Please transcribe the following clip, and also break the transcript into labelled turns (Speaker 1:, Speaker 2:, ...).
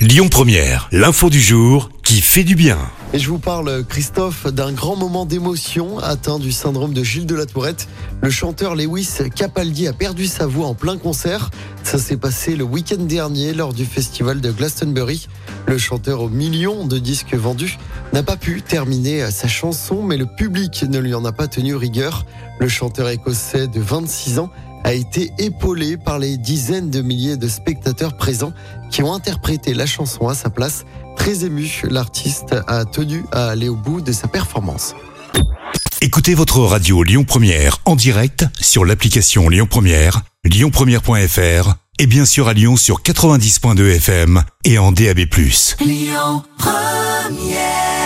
Speaker 1: Lyon Première, l'info du jour qui fait du bien.
Speaker 2: Et je vous parle, Christophe, d'un grand moment d'émotion atteint du syndrome de Gilles de la Tourette. Le chanteur Lewis Capaldi a perdu sa voix en plein concert. Ça s'est passé le week-end dernier lors du festival de Glastonbury. Le chanteur aux millions de disques vendus n'a pas pu terminer sa chanson, mais le public ne lui en a pas tenu rigueur. Le chanteur écossais de 26 ans a été épaulé par les dizaines de milliers de spectateurs présents qui ont interprété la chanson à sa place. Très ému, l'artiste a tenu à aller au bout de sa performance.
Speaker 1: Écoutez votre radio Lyon Première en direct sur l'application Lyon Première, lyonpremière.fr et bien sûr à Lyon sur 90.2 FM et en DAB+.
Speaker 3: Lyon Première